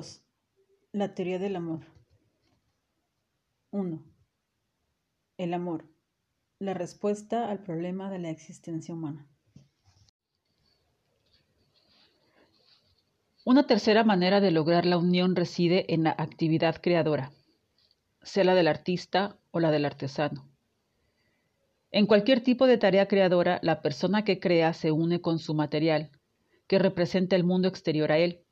2. La teoría del amor. 1. El amor. La respuesta al problema de la existencia humana. Una tercera manera de lograr la unión reside en la actividad creadora, sea la del artista o la del artesano. En cualquier tipo de tarea creadora, la persona que crea se une con su material, que representa el mundo exterior a él.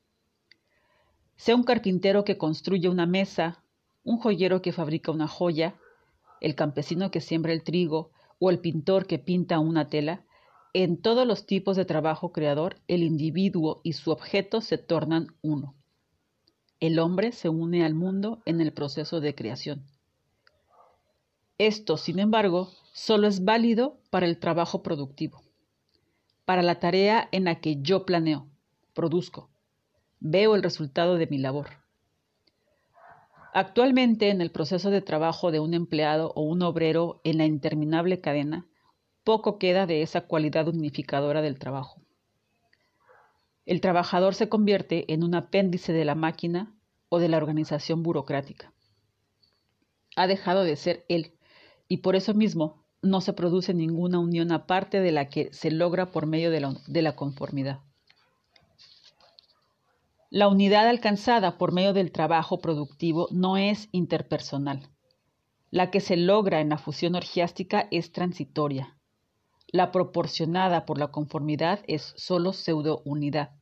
Sea un carpintero que construye una mesa, un joyero que fabrica una joya, el campesino que siembra el trigo o el pintor que pinta una tela, en todos los tipos de trabajo creador, el individuo y su objeto se tornan uno. El hombre se une al mundo en el proceso de creación. Esto, sin embargo, solo es válido para el trabajo productivo, para la tarea en la que yo planeo, produzco, veo el resultado de mi labor. Actualmente, en el proceso de trabajo de un empleado o un obrero en la interminable cadena, poco queda de esa cualidad unificadora del trabajo. El trabajador se convierte en un apéndice de la máquina o de la organización burocrática. Ha dejado de ser él y por eso mismo no se produce ninguna unión aparte de la que se logra por medio de la, de la conformidad. La unidad alcanzada por medio del trabajo productivo no es interpersonal. La que se logra en la fusión orgiástica es transitoria. La proporcionada por la conformidad es sólo pseudo-unidad.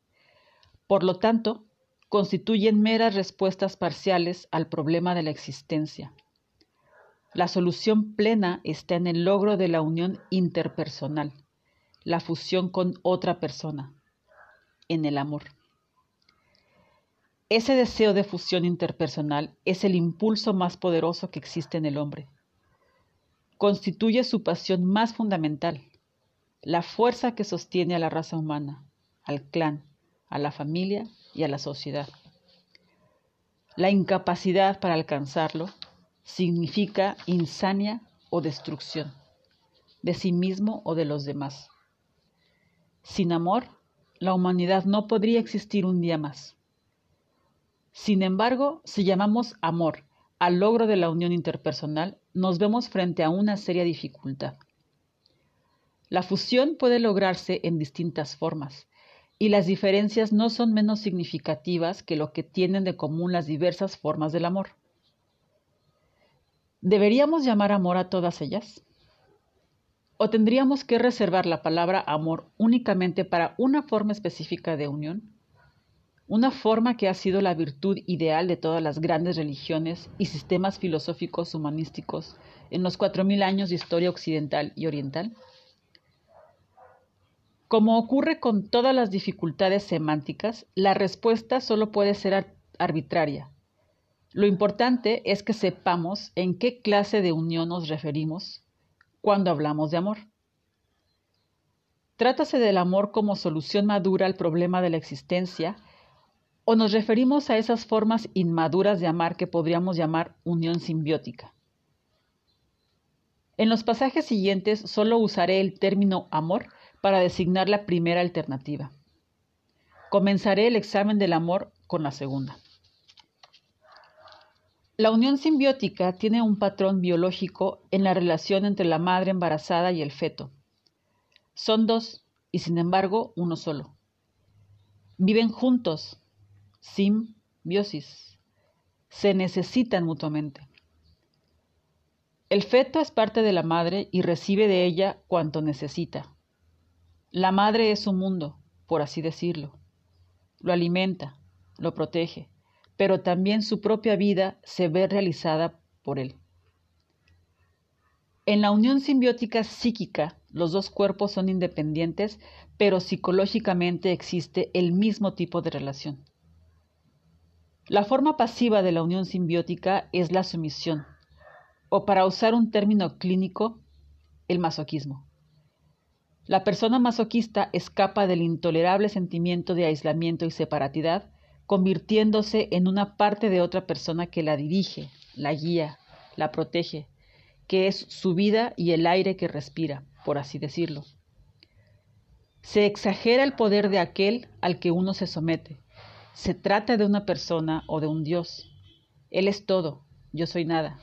Por lo tanto, constituyen meras respuestas parciales al problema de la existencia. La solución plena está en el logro de la unión interpersonal, la fusión con otra persona, en el amor. Ese deseo de fusión interpersonal es el impulso más poderoso que existe en el hombre. Constituye su pasión más fundamental, la fuerza que sostiene a la raza humana, al clan, a la familia y a la sociedad. La incapacidad para alcanzarlo significa insania o destrucción, de sí mismo o de los demás. Sin amor, la humanidad no podría existir un día más. Sin embargo, si llamamos amor al logro de la unión interpersonal, nos vemos frente a una seria dificultad. La fusión puede lograrse en distintas formas, y las diferencias no son menos significativas que lo que tienen de común las diversas formas del amor. ¿Deberíamos llamar amor a todas ellas? ¿O tendríamos que reservar la palabra amor únicamente para una forma específica de unión? Una forma que ha sido la virtud ideal de todas las grandes religiones y sistemas filosóficos humanísticos en los cuatro mil años de historia occidental y oriental? Como ocurre con todas las dificultades semánticas, la respuesta solo puede ser arbitraria, lo importante es que sepamos en qué clase de unión nos referimos cuando hablamos de amor. ¿Trátase del amor como solución madura al problema de la existencia o nos referimos a esas formas inmaduras de amar que podríamos llamar unión simbiótica? En los pasajes siguientes solo usaré el término amor para designar la primera alternativa. Comenzaré el examen del amor con la segunda. La unión simbiótica tiene un patrón biológico en la relación entre la madre embarazada y el feto. Son dos y sin embargo uno solo. Viven juntos, simbiosis. Se necesitan mutuamente. El feto es parte de la madre y recibe de ella cuanto necesita. La madre es su mundo, por así decirlo. Lo alimenta, lo protege, pero también su propia vida se ve realizada por él. En la unión simbiótica psíquica, los dos cuerpos son independientes, pero psicológicamente existe el mismo tipo de relación. La forma pasiva de la unión simbiótica es la sumisión, o para usar un término clínico, el masoquismo. La persona masoquista escapa del intolerable sentimiento de aislamiento y separatidad convirtiéndose en una parte de otra persona que la dirige, la guía, la protege, que es su vida y el aire que respira, por así decirlo. Se exagera el poder de aquel al que uno se somete, se trata de una persona o de un Dios. Él es todo, yo soy nada,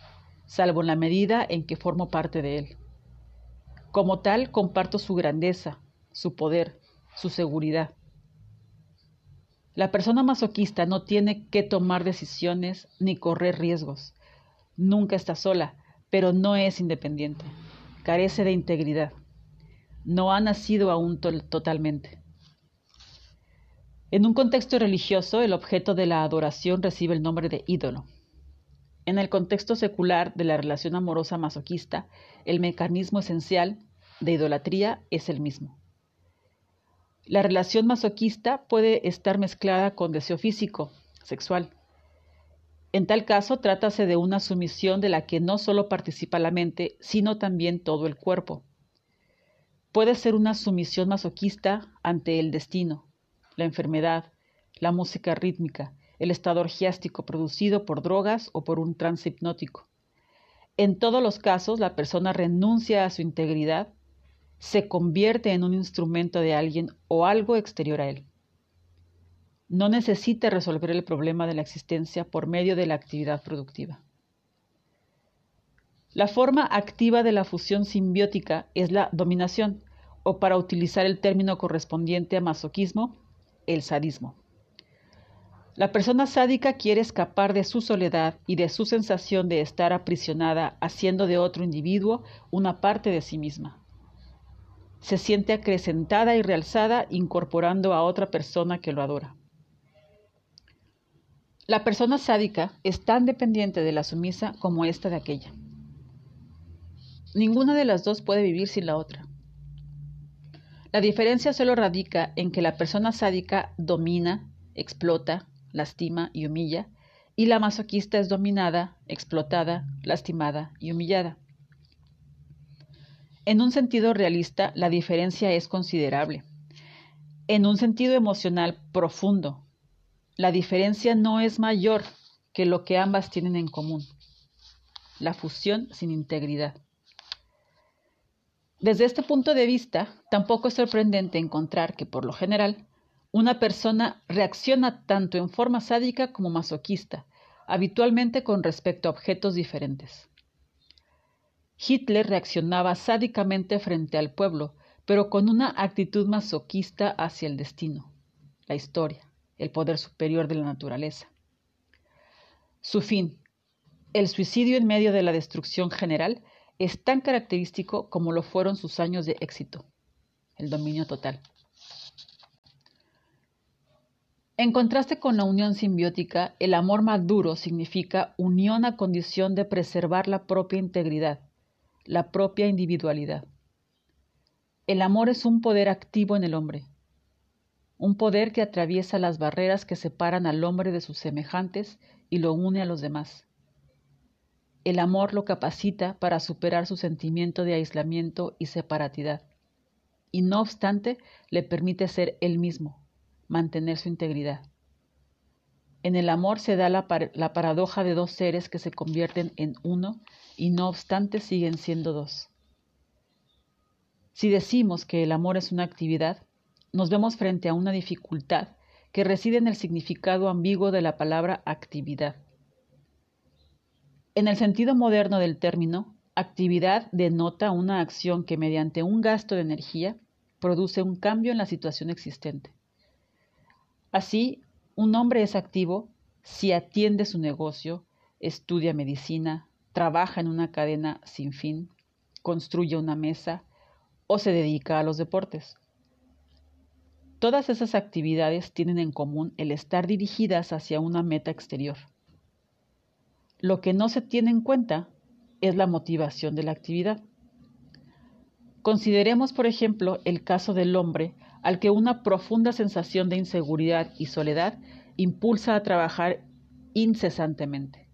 salvo en la medida en que formo parte de Él. Como tal, comparto su grandeza, su poder, su seguridad. La persona masoquista no tiene que tomar decisiones ni correr riesgos. Nunca está sola, pero no es independiente. Carece de integridad. No ha nacido aún totalmente. En un contexto religioso, el objeto de la adoración recibe el nombre de ídolo. En el contexto secular de la relación amorosa masoquista, el mecanismo esencial de idolatría es el mismo. La relación masoquista puede estar mezclada con deseo físico, sexual. En tal caso, trátase de una sumisión de la que no solo participa la mente, sino también todo el cuerpo. Puede ser una sumisión masoquista ante el destino, la enfermedad, la música rítmica, el estado orgiástico producido por drogas o por un trance hipnótico. En todos los casos, la persona renuncia a su integridad se convierte en un instrumento de alguien o algo exterior a él. No necesita resolver el problema de la existencia por medio de la actividad productiva. La forma activa de la fusión simbiótica es la dominación, o para utilizar el término correspondiente a masoquismo, el sadismo. La persona sádica quiere escapar de su soledad y de su sensación de estar aprisionada haciendo de otro individuo una parte de sí misma se siente acrecentada y realzada incorporando a otra persona que lo adora. La persona sádica es tan dependiente de la sumisa como esta de aquella. Ninguna de las dos puede vivir sin la otra. La diferencia solo radica en que la persona sádica domina, explota, lastima y humilla, y la masoquista es dominada, explotada, lastimada y humillada. En un sentido realista, la diferencia es considerable. En un sentido emocional profundo, la diferencia no es mayor que lo que ambas tienen en común, la fusión sin integridad. Desde este punto de vista, tampoco es sorprendente encontrar que, por lo general, una persona reacciona tanto en forma sádica como masoquista, habitualmente con respecto a objetos diferentes. Hitler reaccionaba sádicamente frente al pueblo, pero con una actitud masoquista hacia el destino, la historia, el poder superior de la naturaleza. Su fin, el suicidio en medio de la destrucción general, es tan característico como lo fueron sus años de éxito, el dominio total. En contraste con la unión simbiótica, el amor maduro significa unión a condición de preservar la propia integridad, la propia individualidad. El amor es un poder activo en el hombre, un poder que atraviesa las barreras que separan al hombre de sus semejantes y lo une a los demás. El amor lo capacita para superar su sentimiento de aislamiento y separatidad, y no obstante le permite ser él mismo, mantener su integridad. En el amor se da la, la paradoja de dos seres que se convierten en uno y no obstante siguen siendo dos. Si decimos que el amor es una actividad, nos vemos frente a una dificultad que reside en el significado ambiguo de la palabra actividad. En el sentido moderno del término, actividad denota una acción que mediante un gasto de energía produce un cambio en la situación existente. Así, un hombre es activo si atiende su negocio, estudia medicina, trabaja en una cadena sin fin, construye una mesa o se dedica a los deportes. Todas esas actividades tienen en común el estar dirigidas hacia una meta exterior. Lo que no se tiene en cuenta es la motivación de la actividad. Consideremos, por ejemplo, el caso del hombre al que una profunda sensación de inseguridad y soledad impulsa a trabajar incesantemente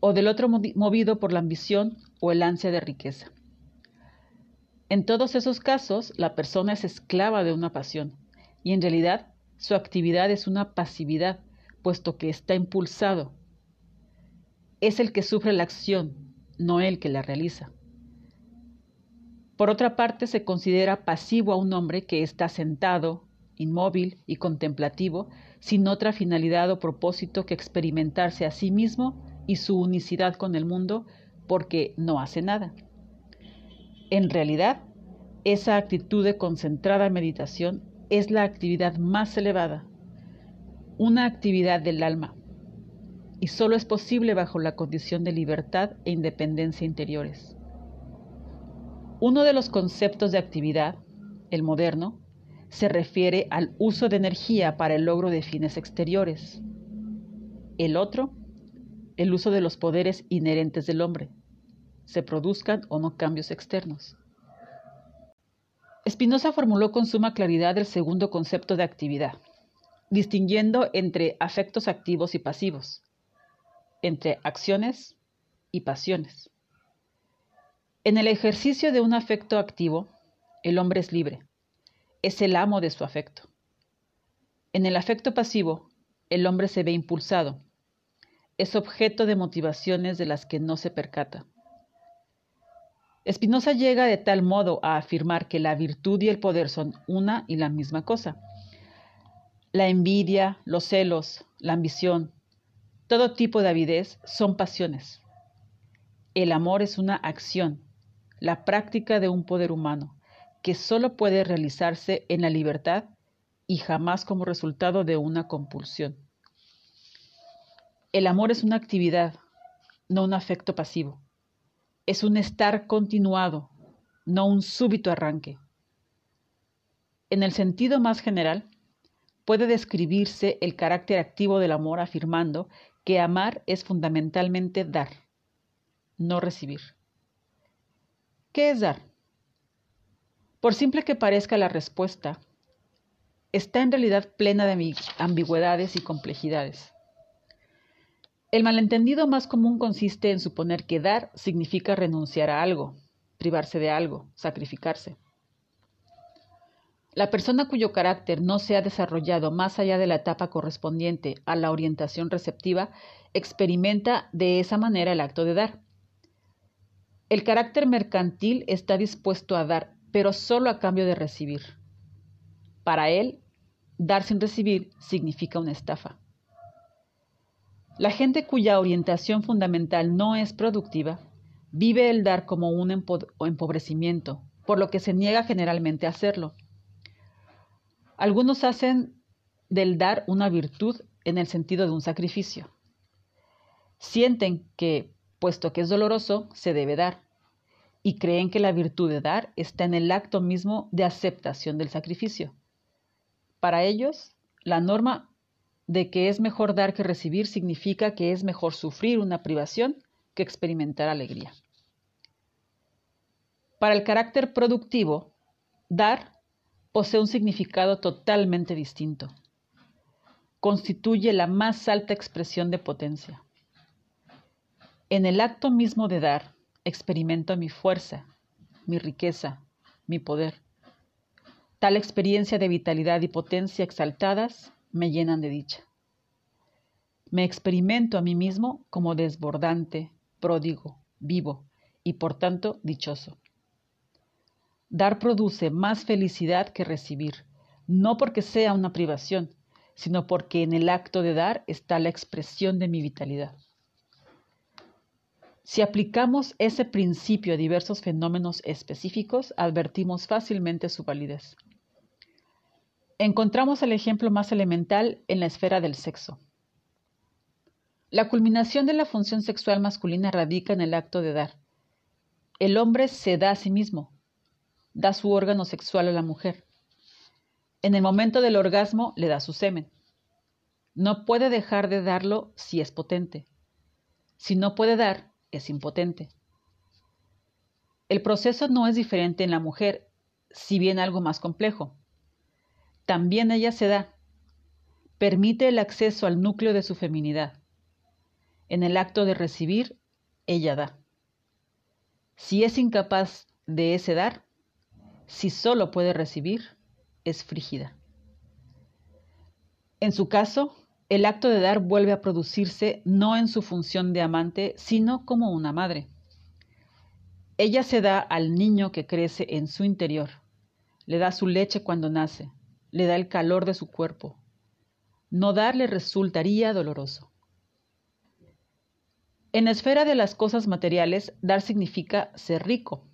o del otro movido por la ambición o el ansia de riqueza. En todos esos casos, la persona es esclava de una pasión y en realidad su actividad es una pasividad, puesto que está impulsado. Es el que sufre la acción, no el que la realiza. Por otra parte, se considera pasivo a un hombre que está sentado, inmóvil y contemplativo, sin otra finalidad o propósito que experimentarse a sí mismo y su unicidad con el mundo, porque no hace nada. En realidad, esa actitud de concentrada meditación es la actividad más elevada, una actividad del alma, y solo es posible bajo la condición de libertad e independencia interiores. Uno de los conceptos de actividad, el moderno, se refiere al uso de energía para el logro de fines exteriores. El otro, el uso de los poderes inherentes del hombre, se produzcan o no cambios externos. Spinoza formuló con suma claridad el segundo concepto de actividad, distinguiendo entre afectos activos y pasivos, entre acciones y pasiones. En el ejercicio de un afecto activo, el hombre es libre, es el amo de su afecto. En el afecto pasivo, el hombre se ve impulsado, es objeto de motivaciones de las que no se percata. Spinoza llega de tal modo a afirmar que la virtud y el poder son una y la misma cosa. La envidia, los celos, la ambición, todo tipo de avidez son pasiones. El amor es una acción, la práctica de un poder humano, que solo puede realizarse en la libertad y jamás como resultado de una compulsión. El amor es una actividad, no un afecto pasivo. Es un estar continuado, no un súbito arranque. En el sentido más general, puede describirse el carácter activo del amor afirmando que amar es fundamentalmente dar, no recibir. ¿Qué es dar? Por simple que parezca la respuesta, está en realidad plena de ambigüedades y complejidades. El malentendido más común consiste en suponer que dar significa renunciar a algo, privarse de algo, sacrificarse. La persona cuyo carácter no se ha desarrollado más allá de la etapa correspondiente a la orientación receptiva experimenta de esa manera el acto de dar. El carácter mercantil está dispuesto a dar, pero solo a cambio de recibir. Para él, dar sin recibir significa una estafa. La gente cuya orientación fundamental no es productiva vive el dar como un empobrecimiento, por lo que se niega generalmente a hacerlo. Algunos hacen del dar una virtud en el sentido de un sacrificio. Sienten que, puesto que es doloroso, se debe dar, y creen que la virtud de dar está en el acto mismo de aceptación del sacrificio. Para ellos, la norma de que es mejor dar que recibir significa que es mejor sufrir una privación que experimentar alegría. Para el carácter productivo, dar posee un significado totalmente distinto. Constituye la más alta expresión de potencia. En el acto mismo de dar, experimento mi fuerza, mi riqueza, mi poder. Tal experiencia de vitalidad y potencia exaltadas me llenan de dicha. Me experimento a mí mismo como desbordante, pródigo, vivo y por tanto dichoso. Dar produce más felicidad que recibir, no porque sea una privación, sino porque en el acto de dar está la expresión de mi vitalidad. Si aplicamos ese principio a diversos fenómenos específicos, advertimos fácilmente su validez. Encontramos el ejemplo más elemental en la esfera del sexo. La culminación de la función sexual masculina radica en el acto de dar. El hombre se da a sí mismo, da su órgano sexual a la mujer. En el momento del orgasmo le da su semen. No puede dejar de darlo si es potente. Si no puede dar, es impotente. El proceso no es diferente en la mujer, si bien algo más complejo. También ella se da. Permite el acceso al núcleo de su feminidad. En el acto de recibir, ella da. Si es incapaz de ese dar, si solo puede recibir, es frígida. En su caso, el acto de dar vuelve a producirse no en su función de amante, sino como una madre. Ella se da al niño que crece en su interior, le da su leche cuando nace, le da el calor de su cuerpo. No dar le resultaría doloroso. En la esfera de las cosas materiales, dar significa ser rico.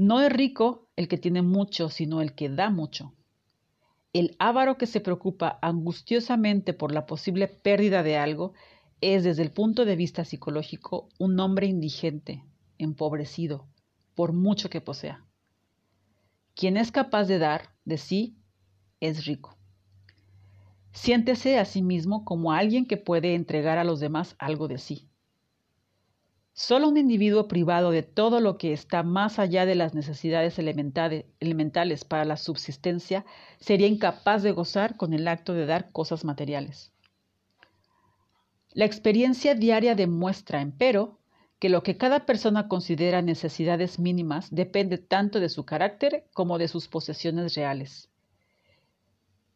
No es rico el que tiene mucho, sino el que da mucho. El avaro que se preocupa angustiosamente por la posible pérdida de algo es desde el punto de vista psicológico un hombre indigente, empobrecido, por mucho que posea. Quien es capaz de dar de sí es rico. Siéntese a sí mismo como alguien que puede entregar a los demás algo de sí. Solo un individuo privado de todo lo que está más allá de las necesidades elementales para la subsistencia sería incapaz de gozar con el acto de dar cosas materiales. La experiencia diaria demuestra, empero, que lo que cada persona considera necesidades mínimas depende tanto de su carácter como de sus posesiones reales.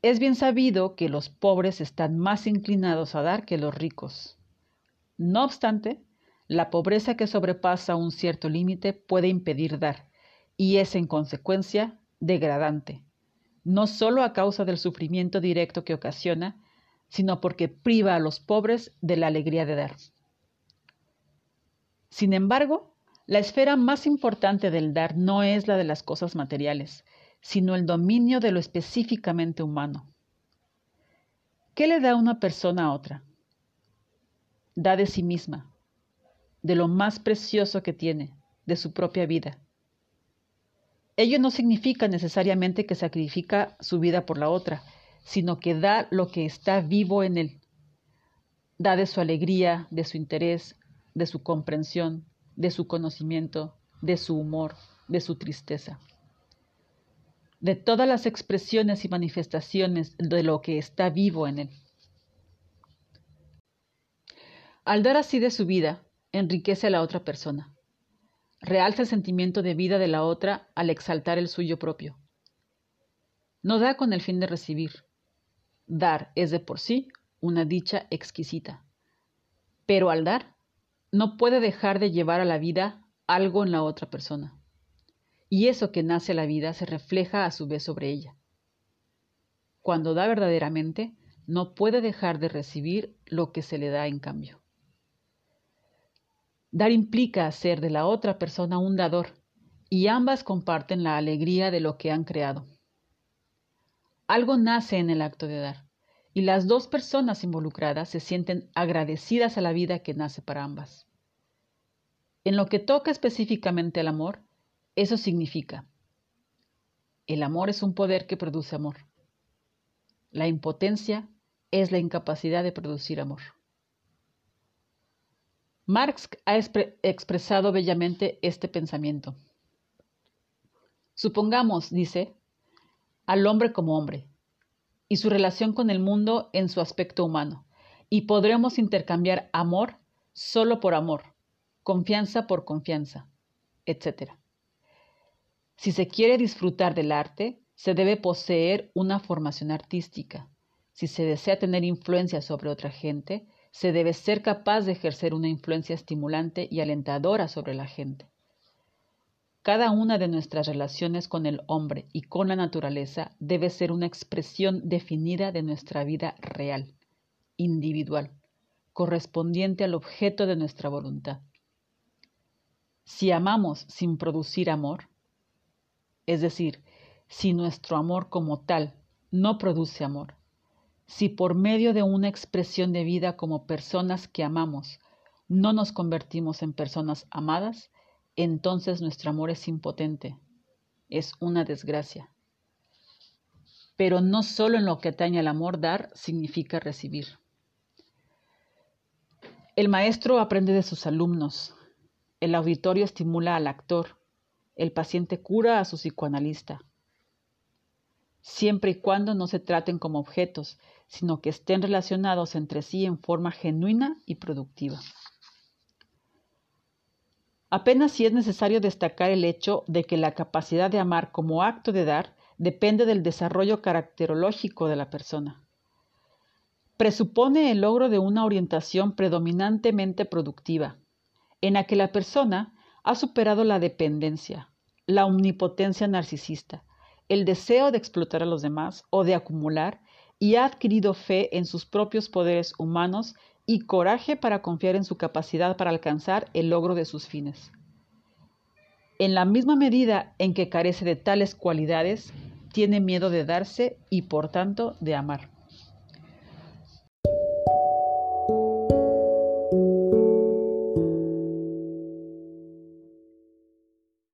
Es bien sabido que los pobres están más inclinados a dar que los ricos. No obstante, la pobreza que sobrepasa un cierto límite puede impedir dar, y es en consecuencia degradante, no solo a causa del sufrimiento directo que ocasiona, sino porque priva a los pobres de la alegría de dar. Sin embargo, la esfera más importante del dar no es la de las cosas materiales, sino el dominio de lo específicamente humano. ¿Qué le da una persona a otra? Da de sí misma, de lo más precioso que tiene, de su propia vida. Ello no significa necesariamente que sacrifica su vida por la otra, sino que da lo que está vivo en él. Da de su alegría, de su interés, de su comprensión, de su conocimiento, de su humor, de su tristeza. De todas las expresiones y manifestaciones de lo que está vivo en él. Al dar así de su vida, enriquece a la otra persona. Realza el sentimiento de vida de la otra al exaltar el suyo propio. No da con el fin de recibir. Dar es de por sí una dicha exquisita. Pero al dar, no puede dejar de llevar a la vida algo en la otra persona. Y eso que nace a la vida se refleja a su vez sobre ella. Cuando da verdaderamente, no puede dejar de recibir lo que se le da en cambio. Dar implica hacer de la otra persona un dador, y ambas comparten la alegría de lo que han creado. Algo nace en el acto de dar, y las dos personas involucradas se sienten agradecidas a la vida que nace para ambas. En lo que toca específicamente al amor, eso significa, el amor es un poder que produce amor. La impotencia es la incapacidad de producir amor. Marx ha expresado bellamente este pensamiento. Supongamos, dice, al hombre como hombre y su relación con el mundo en su aspecto humano, y podremos intercambiar amor solo por amor, confianza por confianza, etc. Si se quiere disfrutar del arte, se debe poseer una formación artística. Si se desea tener influencia sobre otra gente, se debe ser capaz de ejercer una influencia estimulante y alentadora sobre la gente. Cada una de nuestras relaciones con el hombre y con la naturaleza debe ser una expresión definida de nuestra vida real, individual, correspondiente al objeto de nuestra voluntad. Si amamos sin producir amor, es decir, si nuestro amor como tal no produce amor, si por medio de una expresión de vida como personas que amamos no nos convertimos en personas amadas, entonces nuestro amor es impotente, es una desgracia. Pero no solo en lo que atañe al amor dar significa recibir. El maestro aprende de sus alumnos, el auditorio estimula al actor, el paciente cura a su psicoanalista, siempre y cuando no se traten como objetos, sino que estén relacionados entre sí en forma genuina y productiva. Apenas si es necesario destacar el hecho de que la capacidad de amar como acto de dar depende del desarrollo caracterológico de la persona. Presupone el logro de una orientación predominantemente productiva, en la que la persona ha superado la dependencia, la omnipotencia narcisista, el deseo de explotar a los demás o de acumular y ha adquirido fe en sus propios poderes humanos y coraje para confiar en su capacidad para alcanzar el logro de sus fines. En la misma medida en que carece de tales cualidades, tiene miedo de darse y por tanto de amar.